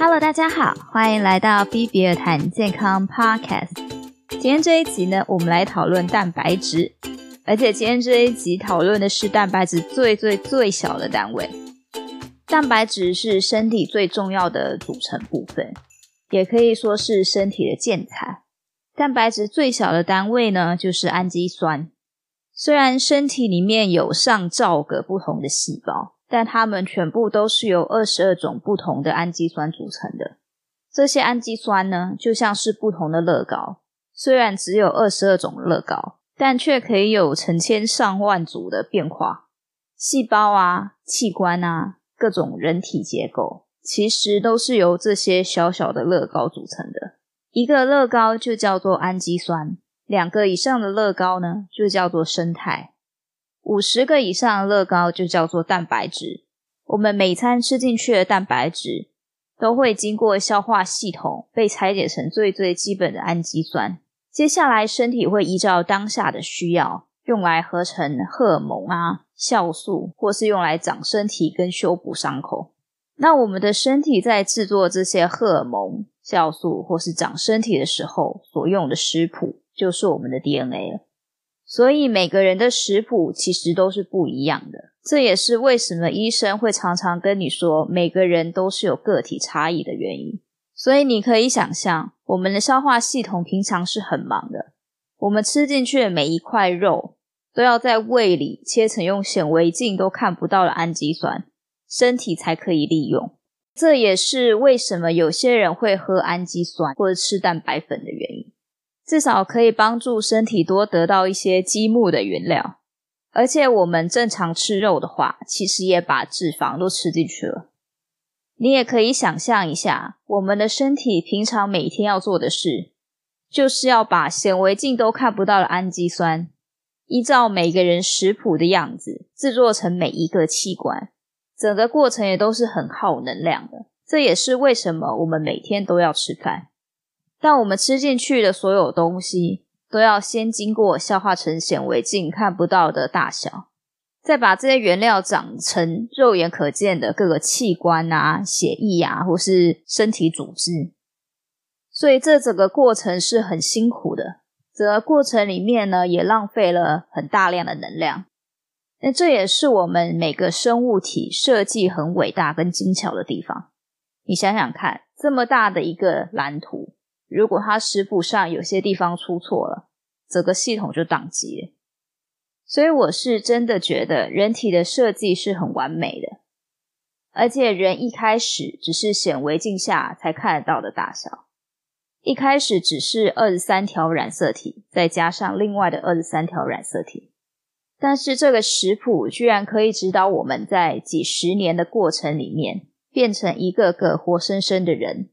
Hello，大家好，欢迎来到 B 比尔谈健康 Podcast。今天这一集呢，我们来讨论蛋白质，而且今天这一集讨论的是蛋白质最最最小的单位。蛋白质是身体最重要的组成部分，也可以说是身体的建材。蛋白质最小的单位呢，就是氨基酸。虽然身体里面有上兆个不同的细胞。但它们全部都是由二十二种不同的氨基酸组成的。这些氨基酸呢，就像是不同的乐高，虽然只有二十二种乐高，但却可以有成千上万组的变化。细胞啊、器官啊、各种人体结构，其实都是由这些小小的乐高组成的。一个乐高就叫做氨基酸，两个以上的乐高呢，就叫做生态。五十个以上的乐高就叫做蛋白质。我们每餐吃进去的蛋白质都会经过消化系统被拆解成最最基本的氨基酸。接下来，身体会依照当下的需要，用来合成荷尔蒙啊、酵素，或是用来长身体跟修补伤口。那我们的身体在制作这些荷尔蒙、酵素或是长身体的时候所用的食谱，就是我们的 DNA 了。所以每个人的食谱其实都是不一样的，这也是为什么医生会常常跟你说每个人都是有个体差异的原因。所以你可以想象，我们的消化系统平常是很忙的，我们吃进去的每一块肉都要在胃里切成用显微镜都看不到的氨基酸，身体才可以利用。这也是为什么有些人会喝氨基酸或者吃蛋白粉的原因。至少可以帮助身体多得到一些积木的原料，而且我们正常吃肉的话，其实也把脂肪都吃进去了。你也可以想象一下，我们的身体平常每天要做的事，就是要把显微镜都看不到的氨基酸，依照每个人食谱的样子制作成每一个器官，整个过程也都是很耗能量的。这也是为什么我们每天都要吃饭。但我们吃进去的所有东西，都要先经过消化成显微镜看不到的大小，再把这些原料长成肉眼可见的各个器官啊、血液啊，或是身体组织。所以这整个过程是很辛苦的，整个过程里面呢，也浪费了很大量的能量。那这也是我们每个生物体设计很伟大跟精巧的地方。你想想看，这么大的一个蓝图。如果它食谱上有些地方出错了，整个系统就宕机了。所以我是真的觉得人体的设计是很完美的，而且人一开始只是显微镜下才看得到的大小，一开始只是二十三条染色体，再加上另外的二十三条染色体，但是这个食谱居然可以指导我们在几十年的过程里面变成一个个活生生的人。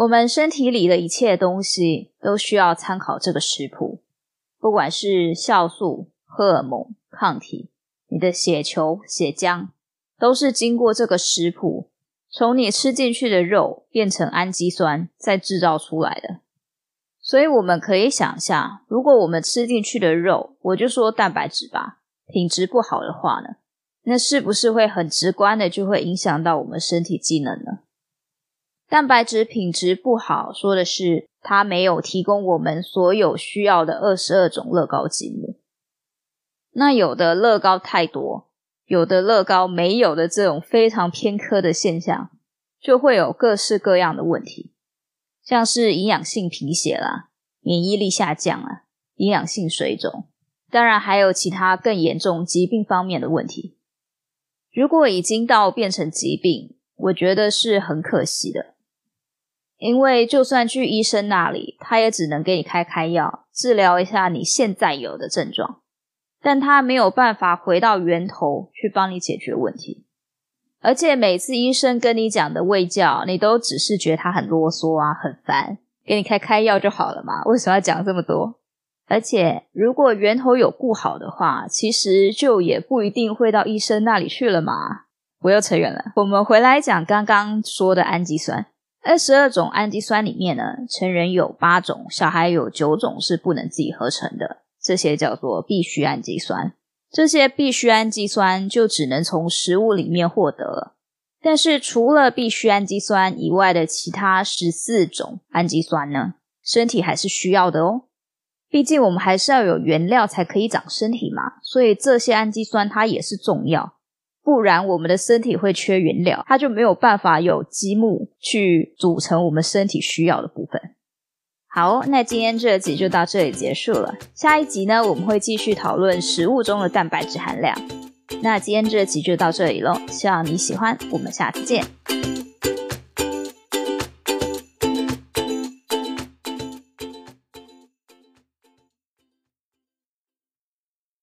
我们身体里的一切东西都需要参考这个食谱，不管是酵素、荷尔蒙、抗体，你的血球、血浆，都是经过这个食谱，从你吃进去的肉变成氨基酸再制造出来的。所以我们可以想象，如果我们吃进去的肉，我就说蛋白质吧，品质不好的话呢，那是不是会很直观的就会影响到我们身体机能呢？蛋白质品质不好，说的是它没有提供我们所有需要的二十二种乐高积木。那有的乐高太多，有的乐高没有的这种非常偏科的现象，就会有各式各样的问题，像是营养性贫血啦、免疫力下降啊、营养性水肿，当然还有其他更严重疾病方面的问题。如果已经到变成疾病，我觉得是很可惜的。因为就算去医生那里，他也只能给你开开药，治疗一下你现在有的症状，但他没有办法回到源头去帮你解决问题。而且每次医生跟你讲的胃教，你都只是觉得他很啰嗦啊，很烦，给你开开药就好了嘛，为什么要讲这么多？而且如果源头有顾好的话，其实就也不一定会到医生那里去了嘛。我又扯远了，我们回来讲刚刚说的氨基酸。二十二种氨基酸里面呢，成人有八种，小孩有九种是不能自己合成的，这些叫做必需氨基酸。这些必需氨基酸就只能从食物里面获得了，但是除了必需氨基酸以外的其他十四种氨基酸呢，身体还是需要的哦。毕竟我们还是要有原料才可以长身体嘛，所以这些氨基酸它也是重要。不然我们的身体会缺原料，它就没有办法有积木去组成我们身体需要的部分。好，那今天这集就到这里结束了。下一集呢，我们会继续讨论食物中的蛋白质含量。那今天这集就到这里喽，希望你喜欢，我们下次见。